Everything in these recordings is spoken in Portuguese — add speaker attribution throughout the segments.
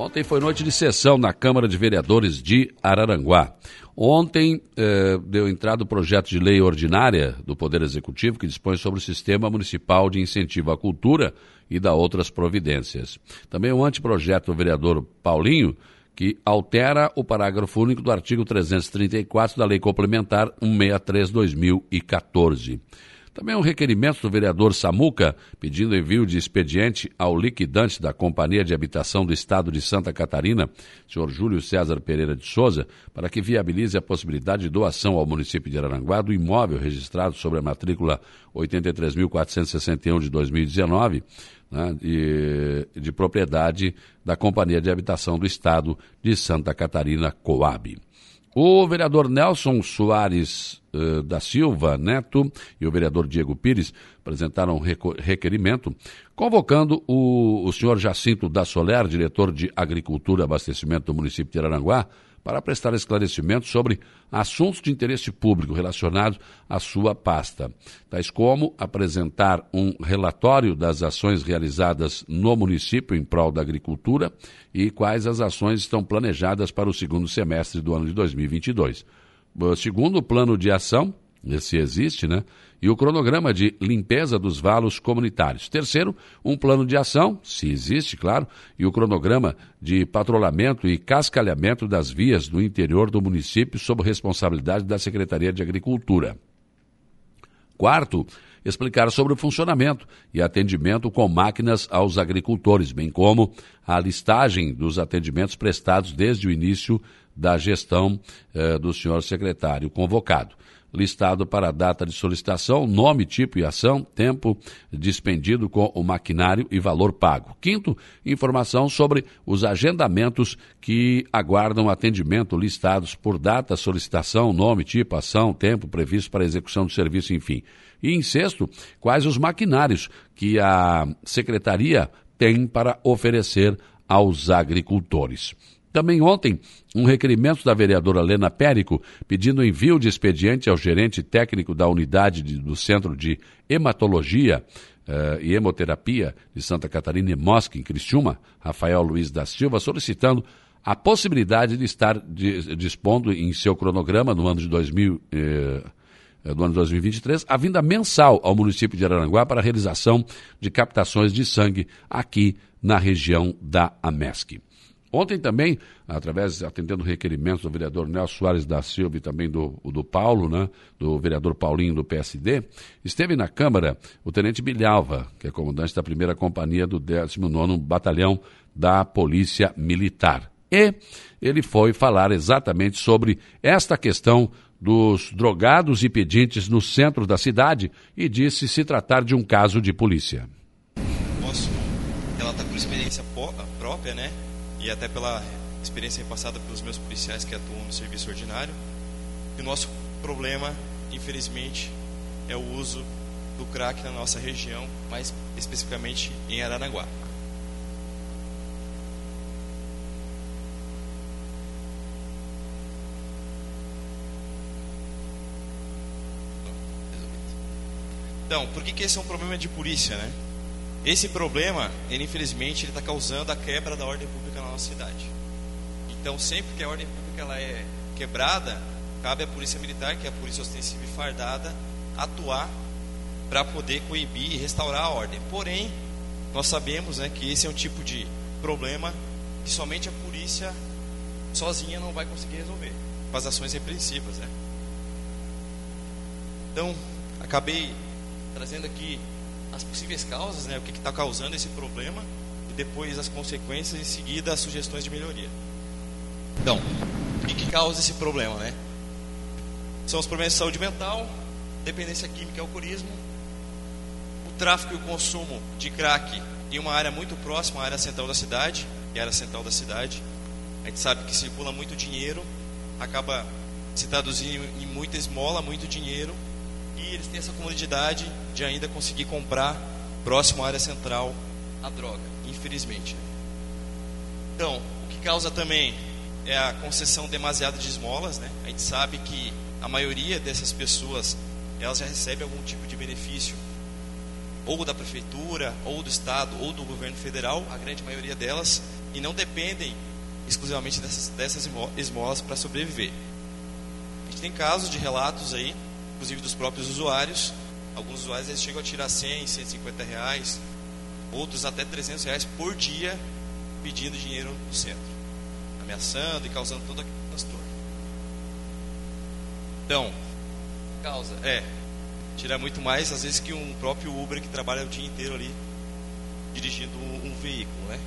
Speaker 1: Ontem foi noite de sessão na Câmara de Vereadores de Araranguá. Ontem eh, deu entrada o projeto de lei ordinária do Poder Executivo que dispõe sobre o Sistema Municipal de Incentivo à Cultura e da outras providências. Também o anteprojeto do vereador Paulinho, que altera o parágrafo único do artigo 334 da Lei Complementar 163-2014. Também um requerimento do vereador Samuca, pedindo envio de expediente ao liquidante da Companhia de Habitação do Estado de Santa Catarina, senhor Júlio César Pereira de Souza, para que viabilize a possibilidade de doação ao município de Araranguá do imóvel registrado sobre a matrícula 83.461 de 2019, né, de, de propriedade da Companhia de Habitação do Estado de Santa Catarina, Coab. O vereador Nelson Soares uh, da Silva Neto e o vereador Diego Pires apresentaram requerimento convocando o, o senhor Jacinto da Soler, diretor de Agricultura e Abastecimento do município de Araranguá, para prestar esclarecimentos sobre assuntos de interesse público relacionados à sua pasta, tais como apresentar um relatório das ações realizadas no município em prol da agricultura e quais as ações estão planejadas para o segundo semestre do ano de 2022. Segundo o plano de ação, esse existe, né? E o cronograma de limpeza dos valos comunitários. Terceiro, um plano de ação, se existe, claro, e o cronograma de patrulhamento e cascalhamento das vias do interior do município sob responsabilidade da Secretaria de Agricultura. Quarto, explicar sobre o funcionamento e atendimento com máquinas aos agricultores, bem como a listagem dos atendimentos prestados desde o início da gestão eh, do senhor secretário convocado listado para a data de solicitação, nome, tipo e ação, tempo dispendido com o maquinário e valor pago. Quinto, informação sobre os agendamentos que aguardam atendimento listados por data, solicitação, nome, tipo, ação, tempo previsto para execução do serviço, enfim. E em sexto, quais os maquinários que a secretaria tem para oferecer aos agricultores. Também ontem, um requerimento da vereadora Lena Périco pedindo envio de expediente ao gerente técnico da unidade de, do Centro de Hematologia uh, e Hemoterapia de Santa Catarina e Mosca, em Criciúma, Rafael Luiz da Silva, solicitando a possibilidade de estar de, dispondo em seu cronograma no ano de 2000, eh, do ano 2023, a vinda mensal ao município de Araranguá para a realização de captações de sangue aqui na região da AMESC. Ontem também, através, atendendo requerimentos do vereador Nelson Soares da Silva e também do, do Paulo, né, do vereador Paulinho do PSD, esteve na Câmara o tenente Bilhalva, que é comandante da primeira companhia do 19º Batalhão da Polícia Militar. E ele foi falar exatamente sobre esta questão dos drogados e pedintes no centro da cidade e disse se tratar de um caso de polícia.
Speaker 2: Posso relatar por experiência própria, né? E até pela experiência passada pelos meus policiais que atuam no serviço ordinário, que o nosso problema, infelizmente, é o uso do crack na nossa região, mais especificamente em Aranaguá. Então, por que, que esse é um problema de polícia, né? Esse problema, ele infelizmente, ele está causando a quebra da ordem pública cidade. Então, sempre que a ordem pública ela é quebrada, cabe à polícia militar, que é a polícia ostensiva e fardada, atuar para poder coibir e restaurar a ordem. Porém, nós sabemos né, que esse é um tipo de problema que somente a polícia sozinha não vai conseguir resolver, com as ações repreensivas. Né? Então, acabei trazendo aqui as possíveis causas, né, o que está causando esse problema depois as consequências e em seguida as sugestões de melhoria. Então, o que, que causa esse problema, né? São os problemas de saúde mental, dependência química e alcoolismo, o tráfico e o consumo de crack em uma área muito próxima à área central da cidade, que é a área central da cidade. A gente sabe que circula muito dinheiro, acaba se traduzindo em muita esmola, muito dinheiro, e eles têm essa comodidade de ainda conseguir comprar próximo à área central a droga, infelizmente. Então, o que causa também é a concessão demasiada de esmolas, né? A gente sabe que a maioria dessas pessoas elas já recebem algum tipo de benefício ou da prefeitura, ou do estado, ou do governo federal, a grande maioria delas, e não dependem exclusivamente dessas, dessas esmolas para sobreviver. A gente tem casos de relatos aí, inclusive dos próprios usuários. Alguns usuários eles chegam a tirar 100, 150 reais, outros até 300 reais por dia pedindo dinheiro no centro, ameaçando e causando todo aquele transtorno. Então, causa é tirar muito mais às vezes que um próprio Uber que trabalha o dia inteiro ali dirigindo um, um veículo, né?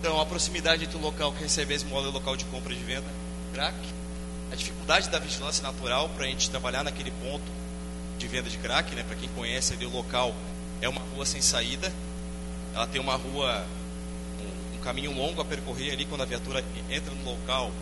Speaker 2: Então, a proximidade entre o local que recebe a esmola e o local de compra e de venda, crack. A dificuldade da vigilância natural para a gente trabalhar naquele ponto de venda de crack, né? Para quem conhece ali o local, é uma rua sem saída. Ela tem uma rua, um, um caminho longo a percorrer ali. Quando a viatura entra no local,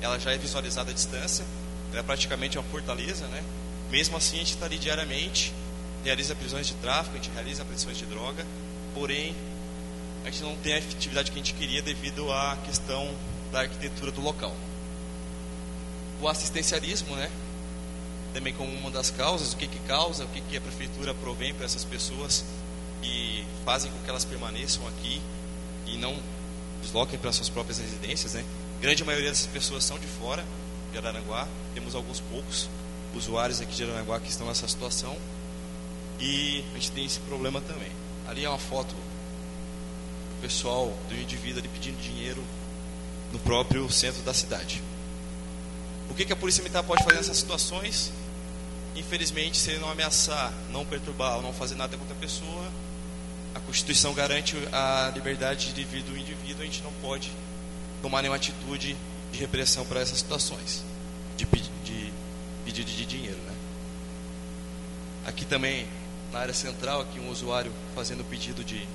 Speaker 2: ela já é visualizada à distância. Ela é praticamente uma fortaleza, né? Mesmo assim, a gente está ali diariamente, realiza prisões de tráfico, a gente realiza prisões de droga porém a gente não tem a efetividade que a gente queria devido à questão da arquitetura do local. O assistencialismo, né? Também como uma das causas, o que que causa, o que que a prefeitura provém para essas pessoas que fazem com que elas permaneçam aqui e não desloquem para suas próprias residências, né? Grande maioria dessas pessoas são de fora de Araranguá, temos alguns poucos usuários aqui de Araranguá que estão nessa situação e a gente tem esse problema também. Ali é uma foto do pessoal do indivíduo ali pedindo dinheiro no próprio centro da cidade. O que, que a polícia militar pode fazer nessas situações? Infelizmente, se ele não ameaçar, não perturbar ou não fazer nada contra a pessoa, a Constituição garante a liberdade de vida do indivíduo, a gente não pode tomar nenhuma atitude de repressão para essas situações de, de pedido de dinheiro. Né? Aqui também na área central aqui um usuário fazendo pedido de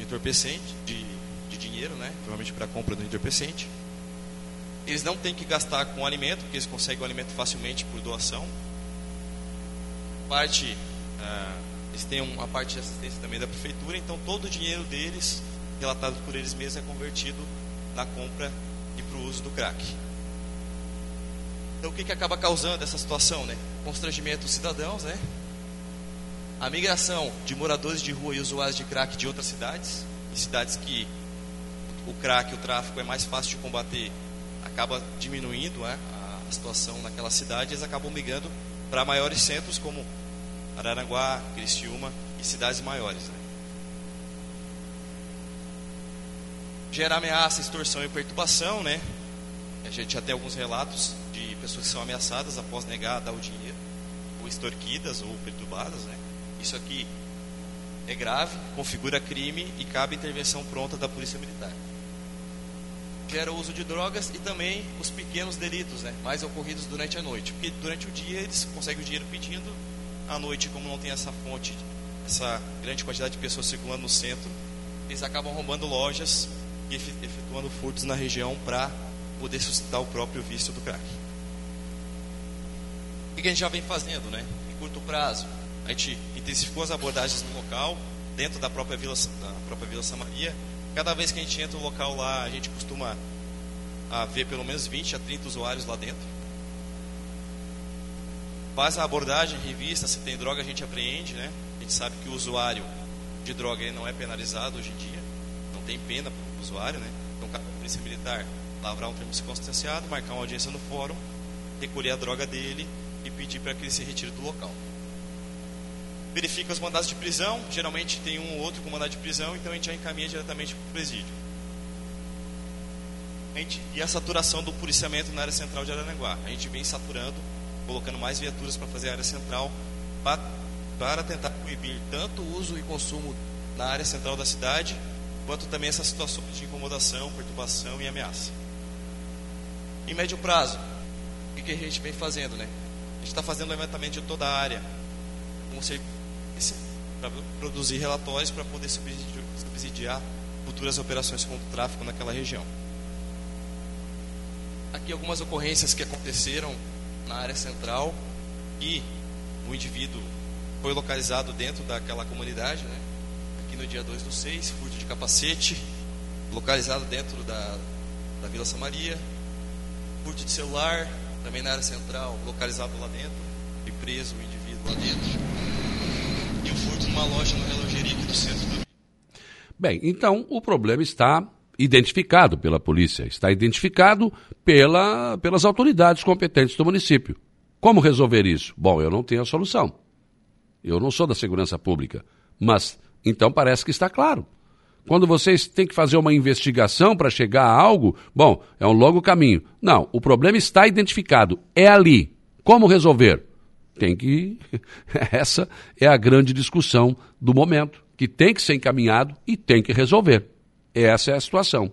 Speaker 2: entorpecente, de, de dinheiro, né? Provavelmente para compra do entorpecente. Eles não têm que gastar com alimento, porque eles conseguem o alimento facilmente por doação. Parte, ah, eles têm uma parte de assistência também da prefeitura, então todo o dinheiro deles, relatado por eles mesmos, é convertido na compra e para o uso do crack. Então o que, que acaba causando essa situação, né? Constrangimento dos cidadãos, né? a migração de moradores de rua e usuários de crack de outras cidades, em cidades que o crack, o tráfico é mais fácil de combater, acaba diminuindo né, a situação naquela cidade, eles acabam migrando para maiores centros como Araranguá, Criciúma e cidades maiores. Né. Gera ameaça, extorsão e perturbação, né? A gente já tem alguns relatos de pessoas que são ameaçadas após negar dar o dinheiro, ou extorquidas ou perturbadas, né? Isso aqui é grave, configura crime e cabe intervenção pronta da Polícia Militar. Gera o uso de drogas e também os pequenos delitos, né, mais ocorridos durante a noite. Porque durante o dia eles conseguem o dinheiro pedindo, à noite, como não tem essa fonte, essa grande quantidade de pessoas circulando no centro, eles acabam roubando lojas e efetuando furtos na região para poder sustentar o próprio vício do crack. O que a gente já vem fazendo, né? Em curto prazo, a gente intensificou as abordagens no local, dentro da própria Vila, da própria Vila Samaria. Cada vez que a gente entra no local lá, a gente costuma a ver pelo menos 20 a 30 usuários lá dentro. Faz a abordagem, revista, se tem droga a gente apreende, né? A gente sabe que o usuário de droga ele não é penalizado hoje em dia, não tem pena para o usuário, né? Então, cabe a polícia militar lavrar um termo circunstanciado, marcar uma audiência no fórum, recolher a droga dele e pedir para que ele se retire do local verifica os mandados de prisão, geralmente tem um ou outro com mandado de prisão, então a gente já encaminha diretamente para o presídio. Gente, e a saturação do policiamento na área central de Araranguá. A gente vem saturando, colocando mais viaturas para fazer a área central, para, para tentar coibir tanto o uso e consumo na área central da cidade, quanto também essas situações de incomodação, perturbação e ameaça. Em médio prazo, o que a gente vem fazendo, né? A gente está fazendo levantamento de toda a área, com para produzir relatórios para poder subsidiar, subsidiar futuras operações contra o tráfico naquela região. Aqui algumas ocorrências que aconteceram na área central e o indivíduo foi localizado dentro daquela comunidade, né? aqui no dia 2 do 6, furto de capacete, localizado dentro da, da Vila Samaria, furto de celular, também na área central, localizado lá dentro, e preso o indivíduo lá dentro e o furto numa loja no relogeria aqui do centro do
Speaker 1: Bem, então o problema está identificado pela polícia, está identificado pela, pelas autoridades competentes do município. Como resolver isso? Bom, eu não tenho a solução. Eu não sou da segurança pública. Mas, então parece que está claro. Quando vocês têm que fazer uma investigação para chegar a algo, bom, é um longo caminho. Não, o problema está identificado. É ali. Como resolver? Tem que. Essa é a grande discussão do momento, que tem que ser encaminhado e tem que resolver. Essa é a situação.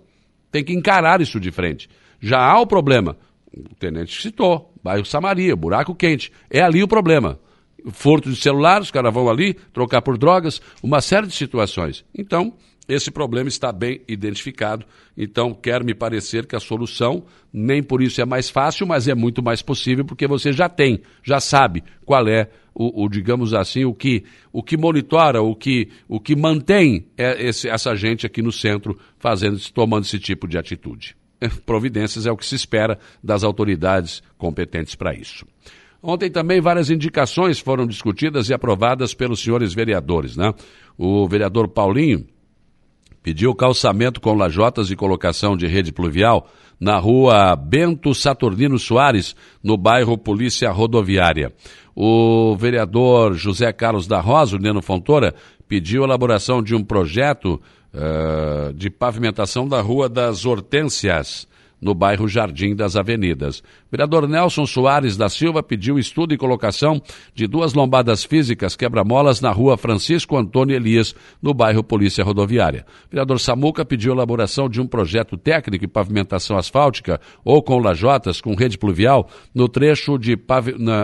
Speaker 1: Tem que encarar isso de frente. Já há o problema. O tenente citou, bairro Samaria, buraco quente. É ali o problema. Furto de celular, os caras vão ali trocar por drogas, uma série de situações. Então, esse problema está bem identificado. Então, quer me parecer que a solução nem por isso é mais fácil, mas é muito mais possível porque você já tem, já sabe qual é o, o digamos assim, o que, o que monitora, o que, o que mantém é esse, essa gente aqui no centro fazendo, tomando esse tipo de atitude. Providências é o que se espera das autoridades competentes para isso. Ontem também várias indicações foram discutidas e aprovadas pelos senhores vereadores, né? O vereador Paulinho pediu calçamento com lajotas e colocação de rede pluvial na rua Bento Saturnino Soares, no bairro Polícia Rodoviária. O vereador José Carlos da Rosa, Neno Fontoura, pediu a elaboração de um projeto uh, de pavimentação da Rua das Hortênsias, no bairro Jardim das Avenidas. Vereador Nelson Soares da Silva pediu estudo e colocação de duas lombadas físicas quebra-molas na rua Francisco Antônio Elias, no bairro Polícia Rodoviária. Vereador Samuca pediu elaboração de um projeto técnico e pavimentação asfáltica ou com lajotas com rede pluvial no trecho, de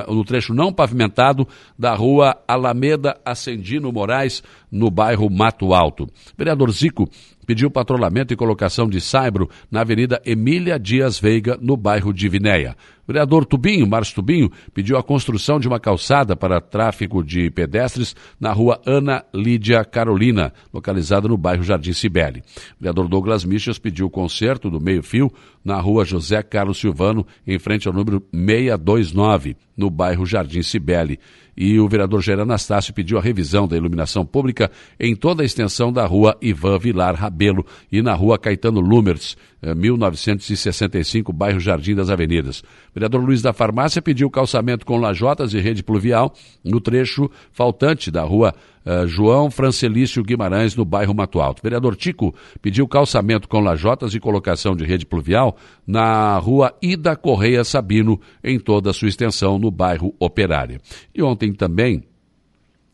Speaker 1: no trecho não pavimentado da rua Alameda Ascendino Moraes, no bairro Mato Alto. O vereador Zico pediu patrulhamento e colocação de saibro na Avenida Emília Dias Veiga, no bairro de Vinéia. Vereador Tubinho, Márcio Tubinho, pediu a construção de uma calçada para tráfego de pedestres na rua Ana Lídia Carolina, localizada no bairro Jardim Cibele. Vereador Douglas Michels pediu o conserto do meio-fio na rua José Carlos Silvano, em frente ao número 629, no bairro Jardim Cibele. E o vereador Jair Anastácio pediu a revisão da iluminação pública em toda a extensão da rua Ivan Vilar Rabelo e na rua Caetano Lumertz, 1965, bairro Jardim das Avenidas. O vereador Luiz da Farmácia pediu calçamento com lajotas e rede pluvial no trecho faltante da rua uh, João Francelício Guimarães, no bairro Mato Alto. Vereador Tico pediu calçamento com lajotas e colocação de rede pluvial na rua Ida Correia Sabino, em toda a sua extensão, no bairro Operária. E ontem também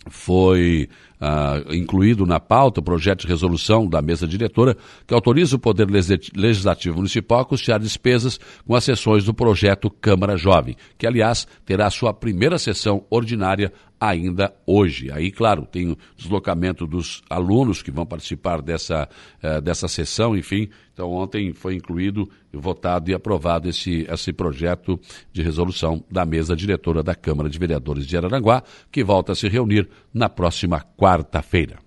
Speaker 1: foi uh, incluído na pauta o projeto de resolução da mesa diretora que autoriza o Poder Legislativo Municipal a custear despesas com as sessões do projeto Câmara Jovem, que, aliás, terá sua primeira sessão ordinária ainda hoje. Aí, claro, tem o deslocamento dos alunos que vão participar dessa, uh, dessa sessão, enfim. Então, ontem foi incluído, votado e aprovado esse, esse projeto de resolução da mesa diretora da Câmara de Vereadores de Araranguá, que volta a se reunir na próxima quarta-feira.